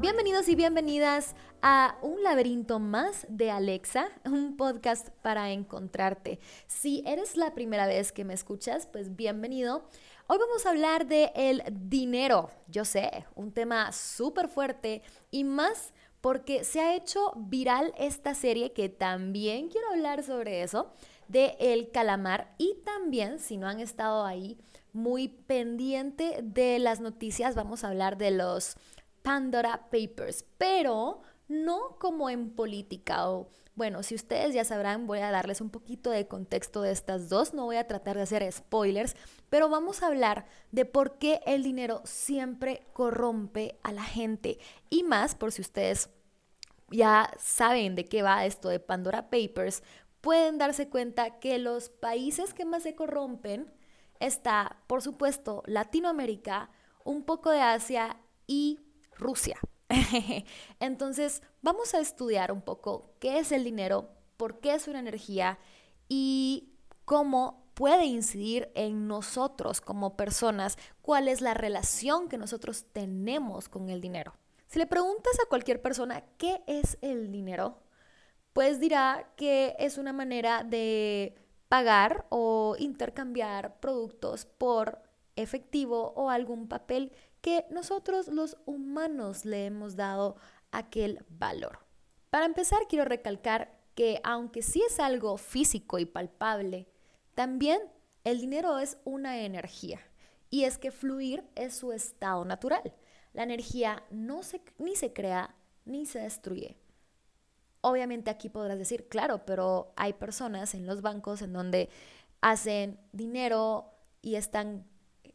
Bienvenidos y bienvenidas a un laberinto más de Alexa, un podcast para encontrarte. Si eres la primera vez que me escuchas, pues bienvenido. Hoy vamos a hablar de el dinero. Yo sé, un tema súper fuerte y más porque se ha hecho viral esta serie que también quiero hablar sobre eso, de El Calamar y también, si no han estado ahí muy pendiente de las noticias, vamos a hablar de los Pandora Papers, pero no como en política o bueno, si ustedes ya sabrán, voy a darles un poquito de contexto de estas dos, no voy a tratar de hacer spoilers, pero vamos a hablar de por qué el dinero siempre corrompe a la gente. Y más por si ustedes ya saben de qué va esto de Pandora Papers, pueden darse cuenta que los países que más se corrompen está, por supuesto, Latinoamérica, un poco de Asia y Rusia. Entonces, vamos a estudiar un poco qué es el dinero, por qué es una energía y cómo puede incidir en nosotros como personas, cuál es la relación que nosotros tenemos con el dinero. Si le preguntas a cualquier persona qué es el dinero, pues dirá que es una manera de pagar o intercambiar productos por efectivo o algún papel que nosotros los humanos le hemos dado aquel valor. Para empezar, quiero recalcar que aunque sí es algo físico y palpable, también el dinero es una energía. Y es que fluir es su estado natural. La energía no se, ni se crea ni se destruye. Obviamente aquí podrás decir, claro, pero hay personas en los bancos en donde hacen dinero y están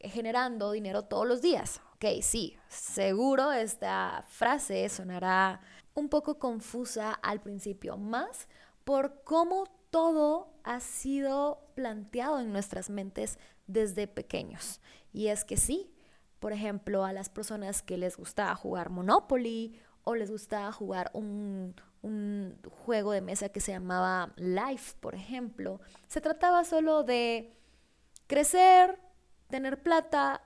generando dinero todos los días. Ok, sí, seguro esta frase sonará un poco confusa al principio, más por cómo todo ha sido planteado en nuestras mentes desde pequeños. Y es que sí, por ejemplo, a las personas que les gusta jugar Monopoly o les gusta jugar un, un juego de mesa que se llamaba Life, por ejemplo, se trataba solo de crecer, tener plata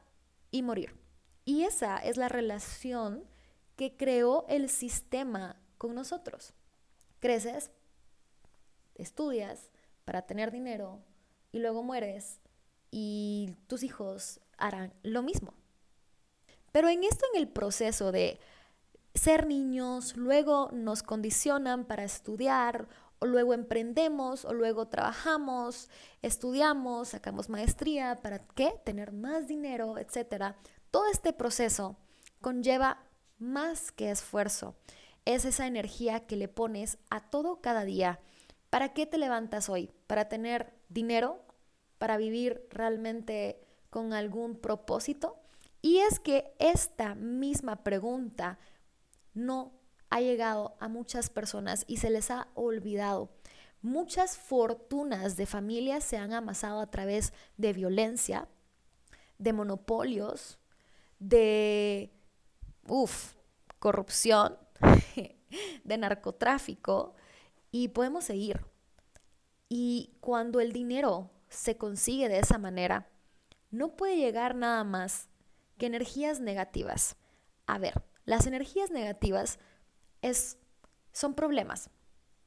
y morir. Y esa es la relación que creó el sistema con nosotros. Creces, estudias para tener dinero y luego mueres y tus hijos harán lo mismo. Pero en esto, en el proceso de ser niños, luego nos condicionan para estudiar o luego emprendemos, o luego trabajamos, estudiamos, sacamos maestría, ¿para qué? Tener más dinero, etcétera. Todo este proceso conlleva más que esfuerzo. Es esa energía que le pones a todo cada día. ¿Para qué te levantas hoy? ¿Para tener dinero? ¿Para vivir realmente con algún propósito? Y es que esta misma pregunta no ha llegado a muchas personas y se les ha olvidado. Muchas fortunas de familias se han amasado a través de violencia, de monopolios, de uf, corrupción, de narcotráfico y podemos seguir. Y cuando el dinero se consigue de esa manera, no puede llegar nada más que energías negativas. A ver, las energías negativas es, son problemas.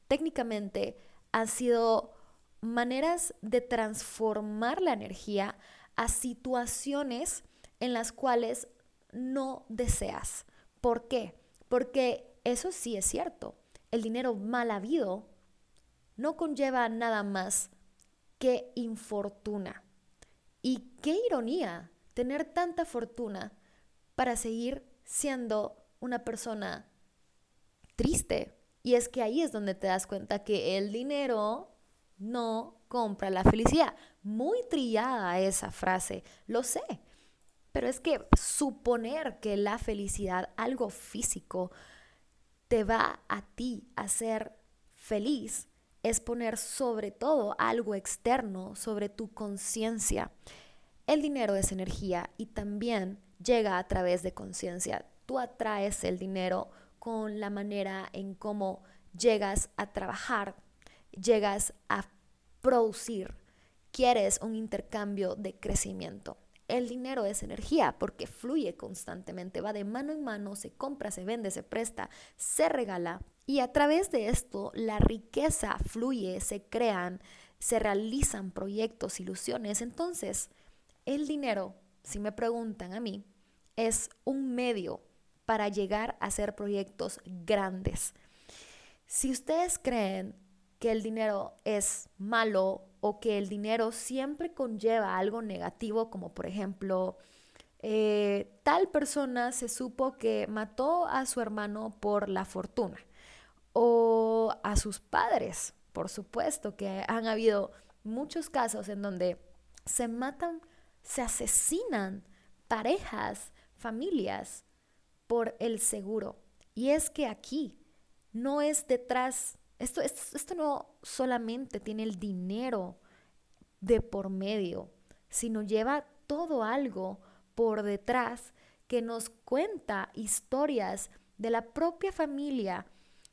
Técnicamente han sido maneras de transformar la energía a situaciones en las cuales no deseas. ¿Por qué? Porque eso sí es cierto. El dinero mal habido no conlleva nada más que infortuna. Y qué ironía tener tanta fortuna para seguir siendo una persona triste. Y es que ahí es donde te das cuenta que el dinero no compra la felicidad. Muy trillada esa frase, lo sé. Pero es que suponer que la felicidad, algo físico, te va a ti a ser feliz, es poner sobre todo algo externo sobre tu conciencia. El dinero es energía y también llega a través de conciencia. Tú atraes el dinero con la manera en cómo llegas a trabajar, llegas a producir, quieres un intercambio de crecimiento. El dinero es energía porque fluye constantemente, va de mano en mano, se compra, se vende, se presta, se regala. Y a través de esto la riqueza fluye, se crean, se realizan proyectos, ilusiones. Entonces, el dinero, si me preguntan a mí, es un medio para llegar a hacer proyectos grandes. Si ustedes creen que el dinero es malo o que el dinero siempre conlleva algo negativo, como por ejemplo, eh, tal persona se supo que mató a su hermano por la fortuna o a sus padres, por supuesto que han habido muchos casos en donde se matan, se asesinan parejas, familias por el seguro. Y es que aquí no es detrás, esto, esto, no solamente tiene el dinero de por medio, sino lleva todo algo por detrás que nos cuenta historias de la propia familia,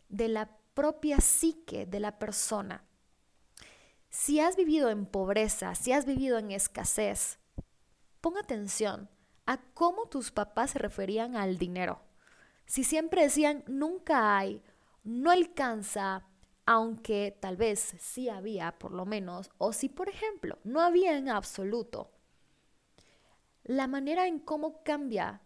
de la propia psique de la persona. Si has vivido en pobreza, si has vivido en escasez, pon atención a cómo tus papás se referían al dinero. Si siempre decían nunca hay no alcanza, aunque tal vez sí había por lo menos, o si por ejemplo no había en absoluto. La manera en cómo cambia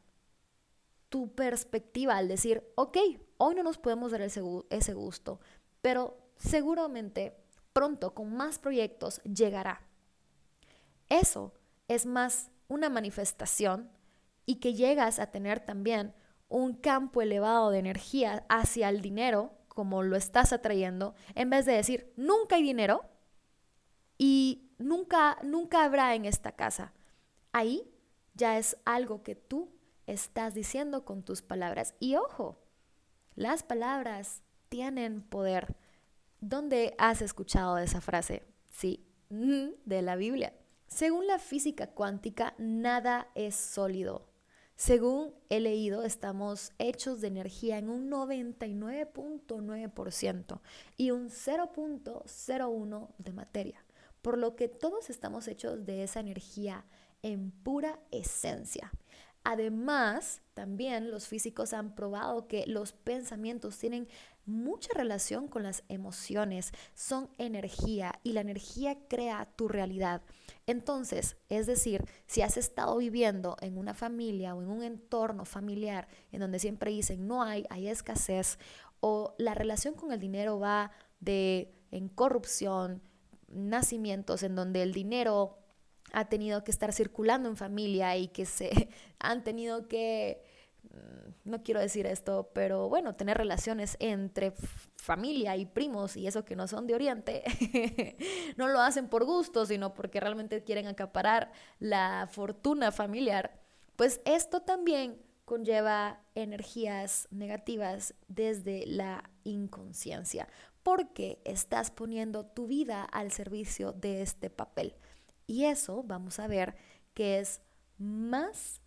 tu perspectiva al decir, ok, hoy no nos podemos dar ese gusto, pero seguramente pronto con más proyectos llegará. Eso es más una manifestación y que llegas a tener también un campo elevado de energía hacia el dinero, como lo estás atrayendo, en vez de decir, nunca hay dinero y nunca, nunca habrá en esta casa. Ahí ya es algo que tú estás diciendo con tus palabras. Y ojo, las palabras tienen poder. ¿Dónde has escuchado esa frase? Sí, de la Biblia. Según la física cuántica, nada es sólido. Según he leído, estamos hechos de energía en un 99.9% y un 0.01 de materia, por lo que todos estamos hechos de esa energía en pura esencia. Además, también los físicos han probado que los pensamientos tienen mucha relación con las emociones, son energía y la energía crea tu realidad. Entonces, es decir, si has estado viviendo en una familia o en un entorno familiar en donde siempre dicen no hay, hay escasez, o la relación con el dinero va de en corrupción, nacimientos en donde el dinero ha tenido que estar circulando en familia y que se han tenido que Mm, no quiero decir esto, pero bueno, tener relaciones entre familia y primos y eso que no son de Oriente, no lo hacen por gusto, sino porque realmente quieren acaparar la fortuna familiar, pues esto también conlleva energías negativas desde la inconsciencia, porque estás poniendo tu vida al servicio de este papel. Y eso vamos a ver que es más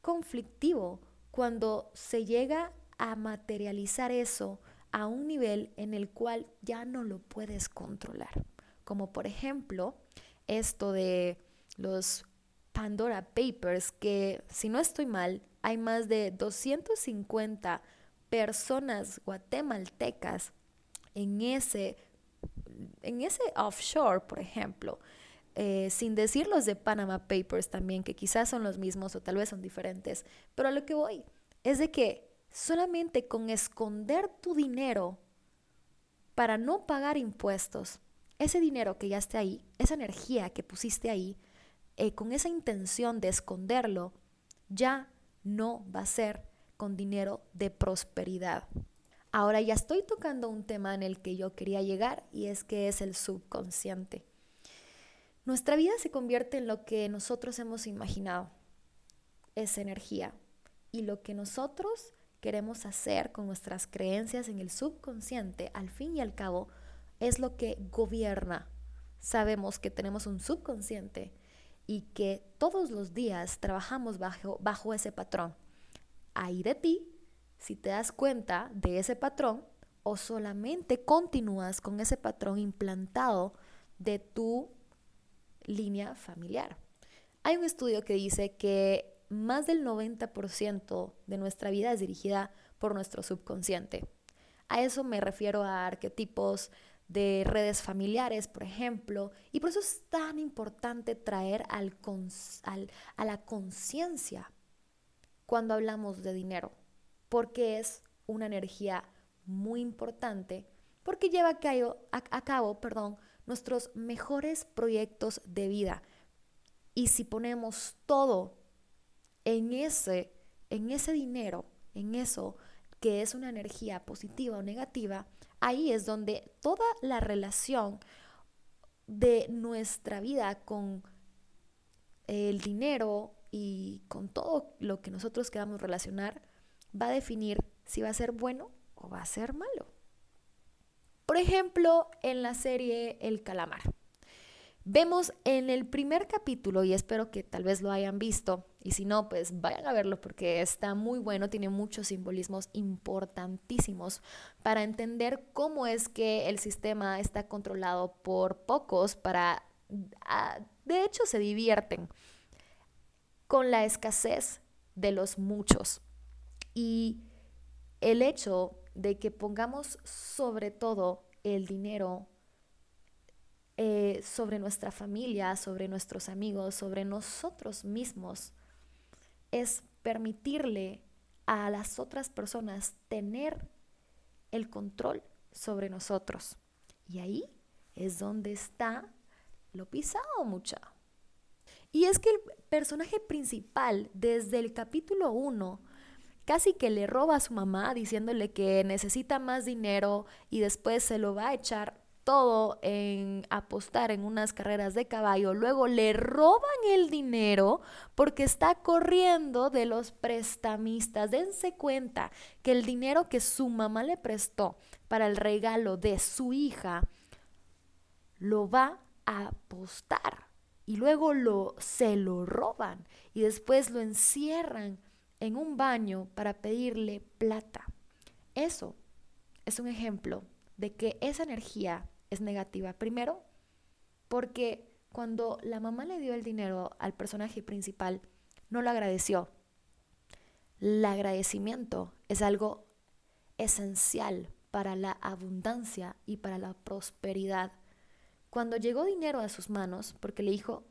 conflictivo cuando se llega a materializar eso a un nivel en el cual ya no lo puedes controlar. Como por ejemplo esto de los Pandora Papers, que si no estoy mal, hay más de 250 personas guatemaltecas en ese, en ese offshore, por ejemplo. Eh, sin decir los de Panama Papers también, que quizás son los mismos o tal vez son diferentes, pero a lo que voy es de que solamente con esconder tu dinero para no pagar impuestos, ese dinero que ya está ahí, esa energía que pusiste ahí, eh, con esa intención de esconderlo, ya no va a ser con dinero de prosperidad. Ahora ya estoy tocando un tema en el que yo quería llegar y es que es el subconsciente. Nuestra vida se convierte en lo que nosotros hemos imaginado. Es energía. Y lo que nosotros queremos hacer con nuestras creencias en el subconsciente, al fin y al cabo, es lo que gobierna. Sabemos que tenemos un subconsciente y que todos los días trabajamos bajo, bajo ese patrón. Ahí de ti, si te das cuenta de ese patrón o solamente continúas con ese patrón implantado de tu línea familiar. Hay un estudio que dice que más del 90% de nuestra vida es dirigida por nuestro subconsciente. A eso me refiero a arquetipos de redes familiares, por ejemplo, y por eso es tan importante traer al a la conciencia cuando hablamos de dinero, porque es una energía muy importante, porque lleva a cabo, a cabo perdón, nuestros mejores proyectos de vida. Y si ponemos todo en ese, en ese dinero, en eso que es una energía positiva o negativa, ahí es donde toda la relación de nuestra vida con el dinero y con todo lo que nosotros queramos relacionar va a definir si va a ser bueno o va a ser malo. Por ejemplo, en la serie El Calamar. Vemos en el primer capítulo, y espero que tal vez lo hayan visto, y si no, pues vayan a verlo porque está muy bueno, tiene muchos simbolismos importantísimos para entender cómo es que el sistema está controlado por pocos para, ah, de hecho, se divierten con la escasez de los muchos. Y el hecho de que pongamos sobre todo el dinero eh, sobre nuestra familia, sobre nuestros amigos, sobre nosotros mismos, es permitirle a las otras personas tener el control sobre nosotros. Y ahí es donde está lo pisado, mucha. Y es que el personaje principal, desde el capítulo 1, casi que le roba a su mamá diciéndole que necesita más dinero y después se lo va a echar todo en apostar en unas carreras de caballo, luego le roban el dinero porque está corriendo de los prestamistas. Dense cuenta que el dinero que su mamá le prestó para el regalo de su hija lo va a apostar y luego lo se lo roban y después lo encierran en un baño para pedirle plata. Eso es un ejemplo de que esa energía es negativa. Primero, porque cuando la mamá le dio el dinero al personaje principal, no lo agradeció. El agradecimiento es algo esencial para la abundancia y para la prosperidad. Cuando llegó dinero a sus manos, porque le dijo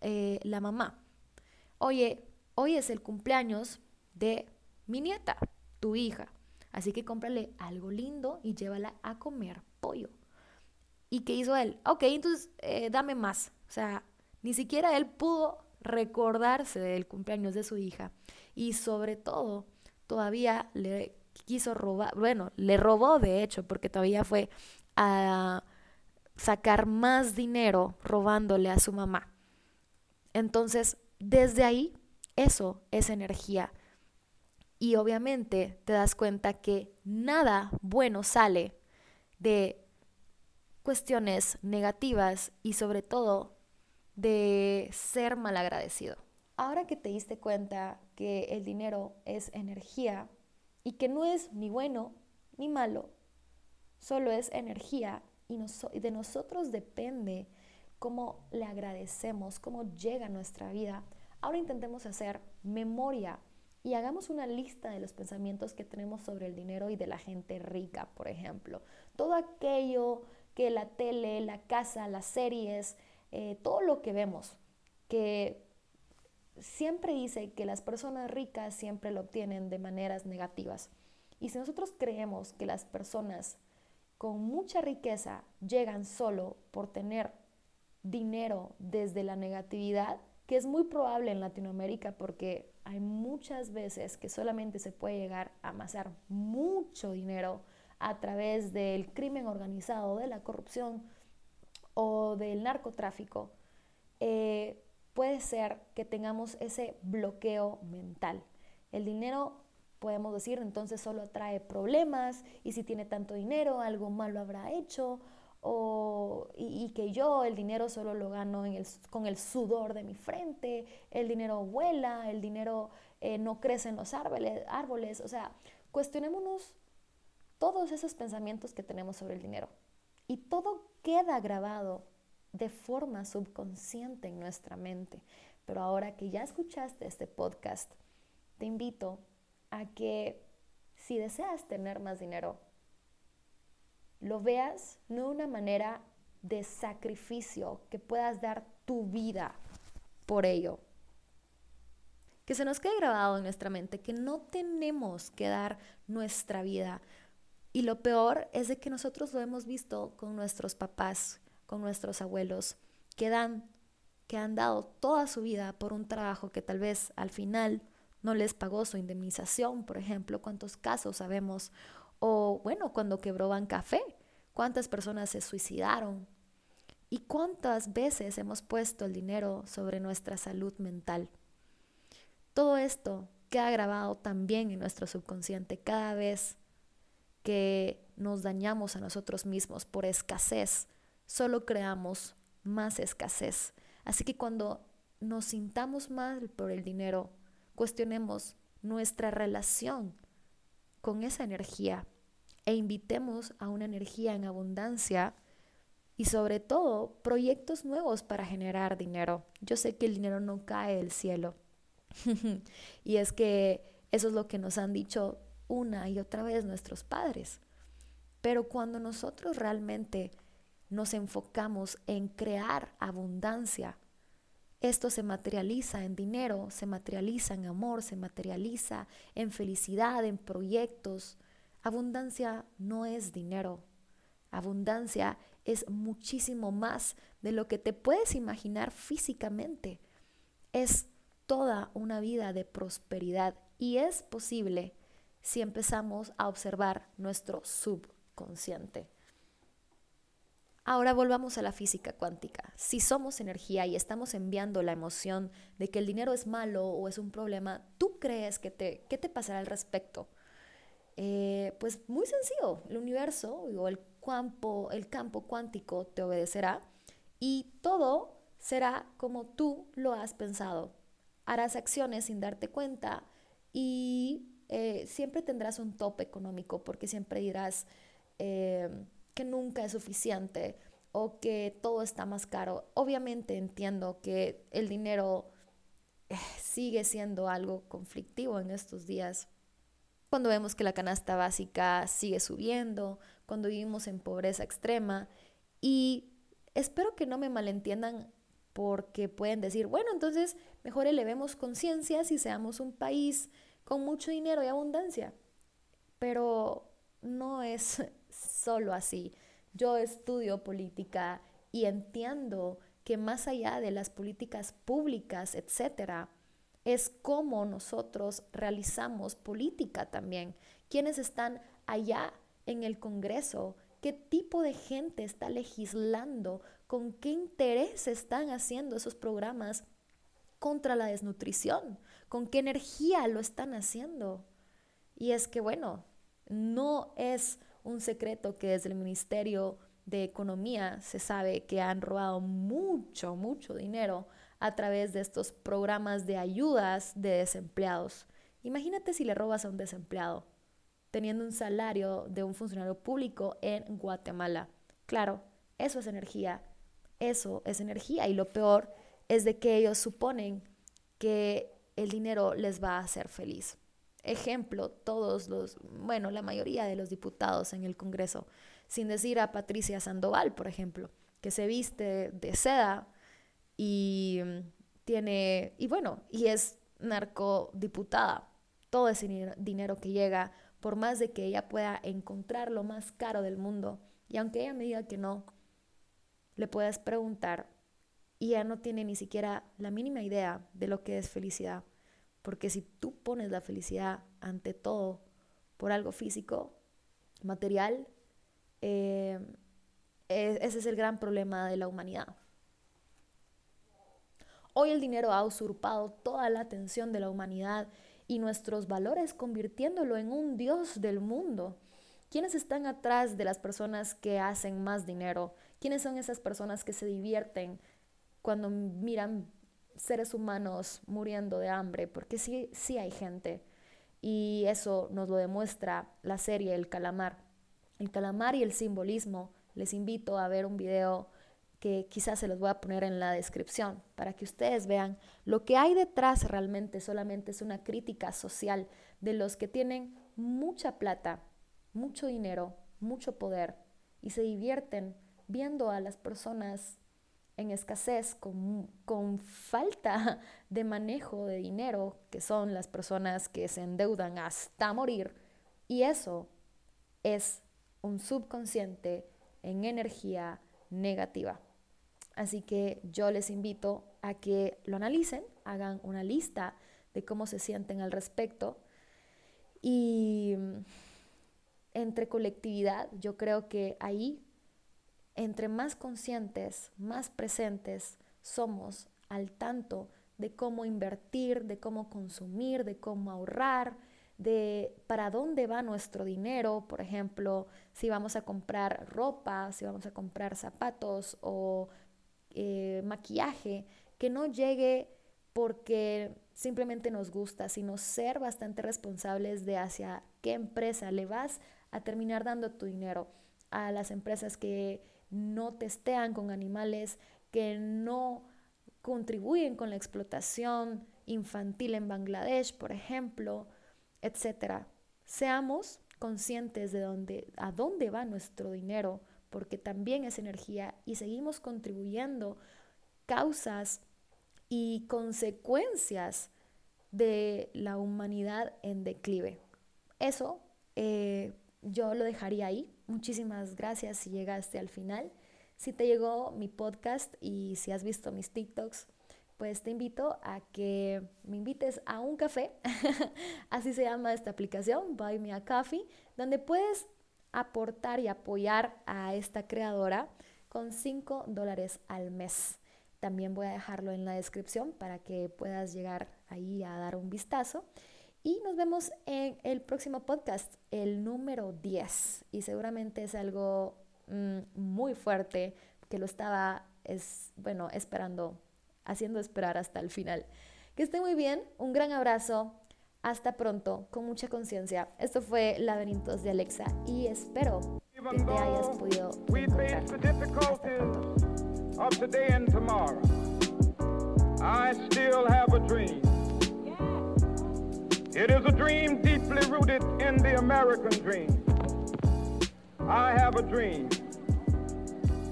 eh, la mamá, oye, hoy es el cumpleaños de mi nieta, tu hija. Así que cómprale algo lindo y llévala a comer pollo. ¿Y qué hizo él? Ok, entonces eh, dame más. O sea, ni siquiera él pudo recordarse del cumpleaños de su hija. Y sobre todo, todavía le quiso robar, bueno, le robó de hecho, porque todavía fue a sacar más dinero robándole a su mamá. Entonces, desde ahí, eso es energía. Y obviamente te das cuenta que nada bueno sale de cuestiones negativas y sobre todo de ser malagradecido. Ahora que te diste cuenta que el dinero es energía y que no es ni bueno ni malo, solo es energía y, de nosotros depende cómo le agradecemos, cómo llega a nuestra vida, ahora intentemos hacer memoria y hagamos una lista de los pensamientos que tenemos sobre el dinero y de la gente rica, por ejemplo. Todo aquello que la tele, la casa, las series, eh, todo lo que vemos, que siempre dice que las personas ricas siempre lo obtienen de maneras negativas. Y si nosotros creemos que las personas con mucha riqueza llegan solo por tener dinero desde la negatividad, que es muy probable en Latinoamérica porque hay muchas veces que solamente se puede llegar a amasar mucho dinero a través del crimen organizado, de la corrupción o del narcotráfico, eh, puede ser que tengamos ese bloqueo mental. El dinero, podemos decir, entonces solo trae problemas y si tiene tanto dinero, algo malo habrá hecho o, y, que yo el dinero solo lo gano con el sudor de mi frente, el dinero vuela, el dinero eh, no crece en los árboles, árboles, o sea, cuestionémonos todos esos pensamientos que tenemos sobre el dinero. Y todo queda grabado de forma subconsciente en nuestra mente. Pero ahora que ya escuchaste este podcast, te invito a que si deseas tener más dinero, lo veas no de una manera de sacrificio, que puedas dar tu vida por ello. Que se nos quede grabado en nuestra mente que no tenemos que dar nuestra vida. Y lo peor es de que nosotros lo hemos visto con nuestros papás, con nuestros abuelos, que dan que han dado toda su vida por un trabajo que tal vez al final no les pagó su indemnización, por ejemplo, cuántos casos sabemos, o bueno, cuando quebró Café, cuántas personas se suicidaron y cuántas veces hemos puesto el dinero sobre nuestra salud mental. Todo esto queda grabado también en nuestro subconsciente cada vez que nos dañamos a nosotros mismos por escasez, solo creamos más escasez. Así que cuando nos sintamos mal por el dinero, cuestionemos nuestra relación con esa energía e invitemos a una energía en abundancia y sobre todo proyectos nuevos para generar dinero. Yo sé que el dinero no cae del cielo y es que eso es lo que nos han dicho una y otra vez nuestros padres. Pero cuando nosotros realmente nos enfocamos en crear abundancia, esto se materializa en dinero, se materializa en amor, se materializa en felicidad, en proyectos, Abundancia no es dinero. Abundancia es muchísimo más de lo que te puedes imaginar físicamente. Es toda una vida de prosperidad y es posible si empezamos a observar nuestro subconsciente. Ahora volvamos a la física cuántica. Si somos energía y estamos enviando la emoción de que el dinero es malo o es un problema, ¿tú crees que te, qué te pasará al respecto? Eh, pues muy sencillo, el universo o el campo, el campo cuántico te obedecerá y todo será como tú lo has pensado. Harás acciones sin darte cuenta y eh, siempre tendrás un tope económico porque siempre dirás eh, que nunca es suficiente o que todo está más caro. Obviamente entiendo que el dinero sigue siendo algo conflictivo en estos días cuando vemos que la canasta básica sigue subiendo, cuando vivimos en pobreza extrema. Y espero que no me malentiendan porque pueden decir, bueno, entonces mejor elevemos conciencias y seamos un país con mucho dinero y abundancia. Pero no es solo así. Yo estudio política y entiendo que más allá de las políticas públicas, etcétera, es cómo nosotros realizamos política también. ¿Quiénes están allá en el Congreso? ¿Qué tipo de gente está legislando? ¿Con qué interés están haciendo esos programas contra la desnutrición? ¿Con qué energía lo están haciendo? Y es que, bueno, no es un secreto que desde el Ministerio de Economía se sabe que han robado mucho, mucho dinero a través de estos programas de ayudas de desempleados. Imagínate si le robas a un desempleado teniendo un salario de un funcionario público en Guatemala. Claro, eso es energía, eso es energía y lo peor es de que ellos suponen que el dinero les va a hacer feliz. Ejemplo, todos los, bueno, la mayoría de los diputados en el Congreso, sin decir a Patricia Sandoval, por ejemplo, que se viste de seda y tiene, y bueno, y es narcodiputada. Todo ese dinero que llega, por más de que ella pueda encontrar lo más caro del mundo, y aunque ella me diga que no, le puedas preguntar, y ella no tiene ni siquiera la mínima idea de lo que es felicidad. Porque si tú pones la felicidad ante todo por algo físico, material, eh, e-, ese es el gran problema de la humanidad. Hoy el dinero ha usurpado toda la atención de la humanidad y nuestros valores convirtiéndolo en un Dios del mundo. ¿Quiénes están atrás de las personas que hacen más dinero? ¿Quiénes son esas personas que se divierten cuando miran seres humanos muriendo de hambre? Porque sí, sí hay gente. Y eso nos lo demuestra la serie El Calamar. El calamar y el simbolismo. Les invito a ver un video que quizás se los voy a poner en la descripción para que ustedes vean lo que hay detrás realmente solamente es una crítica social de los que tienen mucha plata, mucho dinero, mucho poder y se divierten viendo a las personas en escasez, con, con, falta de manejo de dinero, que son las personas que se endeudan hasta morir. Y eso es un subconsciente en energía negativa. Así que yo les invito a que lo analicen, hagan una lista de cómo se sienten al respecto y entre colectividad, yo creo que ahí, entre más conscientes, más presentes somos al tanto de cómo invertir, de cómo consumir, de cómo ahorrar, de para dónde va nuestro dinero, por ejemplo, si vamos a comprar ropa, si vamos a comprar zapatos o eh, maquillaje, que no llegue porque simplemente nos gusta, sino ser bastante responsables de hacia qué empresa le vas a terminar dando tu dinero. A las empresas que no testean con animales, que no contribuyen con la explotación infantil en Bangladesh, por ejemplo, etcétera. Seamos conscientes de dónde, a dónde va nuestro dinero, porque también es energía y seguimos contribuyendo causas y consecuencias de la humanidad en declive. Eso eh, yo lo dejaría ahí. Muchísimas gracias si llegaste al final. Si te llegó mi podcast y si has visto mis TikToks, pues te invito a que me invites a un café, así se llama esta aplicación, Buy Me a Coffee, donde puedes aportar y apoyar a esta creadora con 5 dólares al mes. También voy a dejarlo en la descripción para que puedas llegar ahí a dar un vistazo. Y nos vemos en el próximo podcast, el número 10. Y seguramente es algo mm, muy fuerte que lo estaba, es, bueno, esperando, haciendo esperar hasta el final. Que esté muy bien, un gran abrazo. Hasta pronto, con mucha conciencia. Esto fue Laberintos de Alexa y espero que te hayas podido of today and It is a dream deeply rooted in the American dream. I have a dream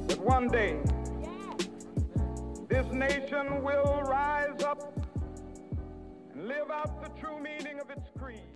that one day this nation will rise up and live out the true meaning of its creed.